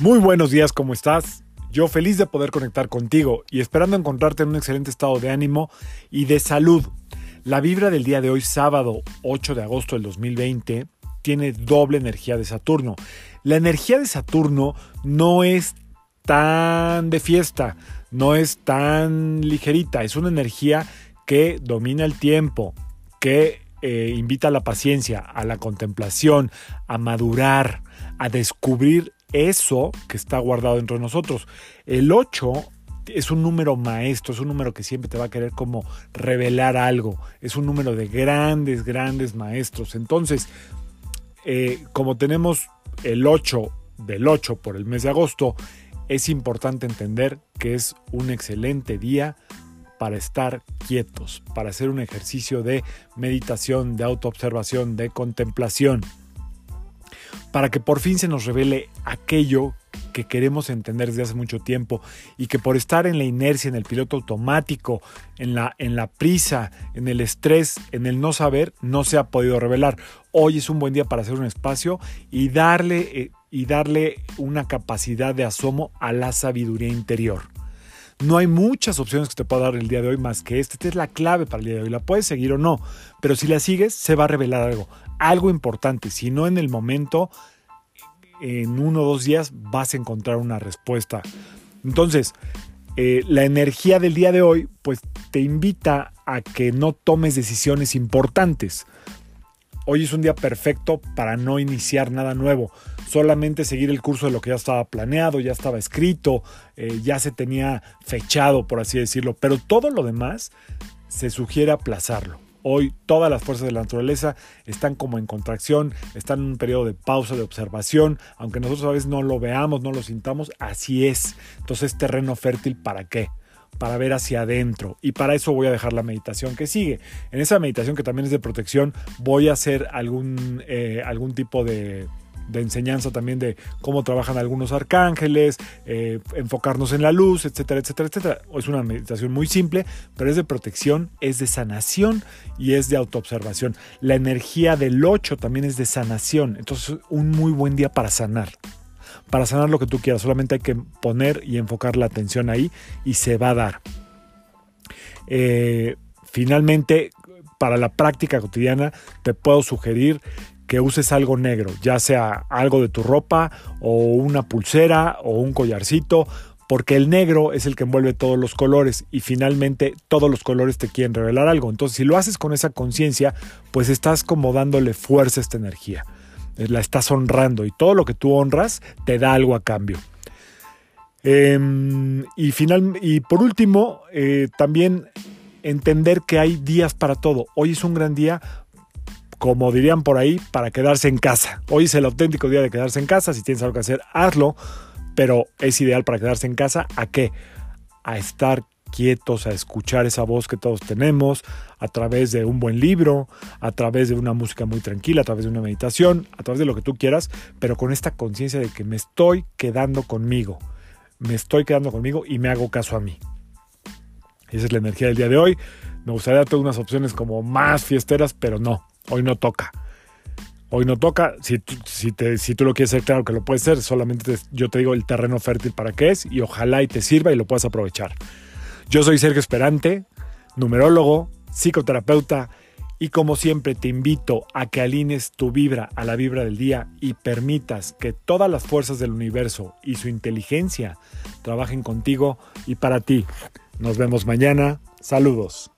Muy buenos días, ¿cómo estás? Yo feliz de poder conectar contigo y esperando encontrarte en un excelente estado de ánimo y de salud. La vibra del día de hoy, sábado 8 de agosto del 2020, tiene doble energía de Saturno. La energía de Saturno no es tan de fiesta, no es tan ligerita, es una energía que domina el tiempo, que eh, invita a la paciencia, a la contemplación, a madurar, a descubrir eso que está guardado dentro de nosotros. El 8 es un número maestro, es un número que siempre te va a querer como revelar algo, es un número de grandes, grandes maestros. Entonces, eh, como tenemos el 8 del 8 por el mes de agosto, es importante entender que es un excelente día para estar quietos, para hacer un ejercicio de meditación, de autoobservación, de contemplación para que por fin se nos revele aquello que queremos entender desde hace mucho tiempo y que por estar en la inercia, en el piloto automático, en la, en la prisa, en el estrés, en el no saber, no se ha podido revelar. Hoy es un buen día para hacer un espacio y darle, eh, y darle una capacidad de asomo a la sabiduría interior. No hay muchas opciones que te pueda dar el día de hoy más que esta. Esta es la clave para el día de hoy. La puedes seguir o no, pero si la sigues se va a revelar algo algo importante. Si no en el momento, en uno o dos días vas a encontrar una respuesta. Entonces, eh, la energía del día de hoy, pues te invita a que no tomes decisiones importantes. Hoy es un día perfecto para no iniciar nada nuevo, solamente seguir el curso de lo que ya estaba planeado, ya estaba escrito, eh, ya se tenía fechado, por así decirlo, pero todo lo demás se sugiere aplazarlo. Hoy todas las fuerzas de la naturaleza están como en contracción, están en un periodo de pausa, de observación, aunque nosotros a veces no lo veamos, no lo sintamos, así es. Entonces, terreno fértil para qué? para ver hacia adentro. Y para eso voy a dejar la meditación que sigue. En esa meditación que también es de protección, voy a hacer algún, eh, algún tipo de de enseñanza también de cómo trabajan algunos arcángeles, eh, enfocarnos en la luz, etcétera, etcétera, etcétera. Es una meditación muy simple, pero es de protección, es de sanación y es de autoobservación. La energía del 8 también es de sanación, entonces un muy buen día para sanar. Para sanar lo que tú quieras, solamente hay que poner y enfocar la atención ahí y se va a dar. Eh, finalmente, para la práctica cotidiana, te puedo sugerir que uses algo negro, ya sea algo de tu ropa o una pulsera o un collarcito, porque el negro es el que envuelve todos los colores y finalmente todos los colores te quieren revelar algo. Entonces si lo haces con esa conciencia, pues estás como dándole fuerza a esta energía, eh, la estás honrando y todo lo que tú honras te da algo a cambio. Em, y, final, y por último, eh, también entender que hay días para todo. Hoy es un gran día como dirían por ahí, para quedarse en casa. Hoy es el auténtico día de quedarse en casa. Si tienes algo que hacer, hazlo. Pero es ideal para quedarse en casa. ¿A qué? A estar quietos, a escuchar esa voz que todos tenemos, a través de un buen libro, a través de una música muy tranquila, a través de una meditación, a través de lo que tú quieras, pero con esta conciencia de que me estoy quedando conmigo. Me estoy quedando conmigo y me hago caso a mí. Esa es la energía del día de hoy. Me gustaría darte unas opciones como más fiesteras, pero no. Hoy no toca. Hoy no toca. Si, si, te, si tú lo quieres hacer, claro que lo puedes hacer. Solamente yo te digo el terreno fértil para qué es y ojalá y te sirva y lo puedas aprovechar. Yo soy Sergio Esperante, numerólogo, psicoterapeuta y como siempre te invito a que alines tu vibra a la vibra del día y permitas que todas las fuerzas del universo y su inteligencia trabajen contigo y para ti. Nos vemos mañana. Saludos.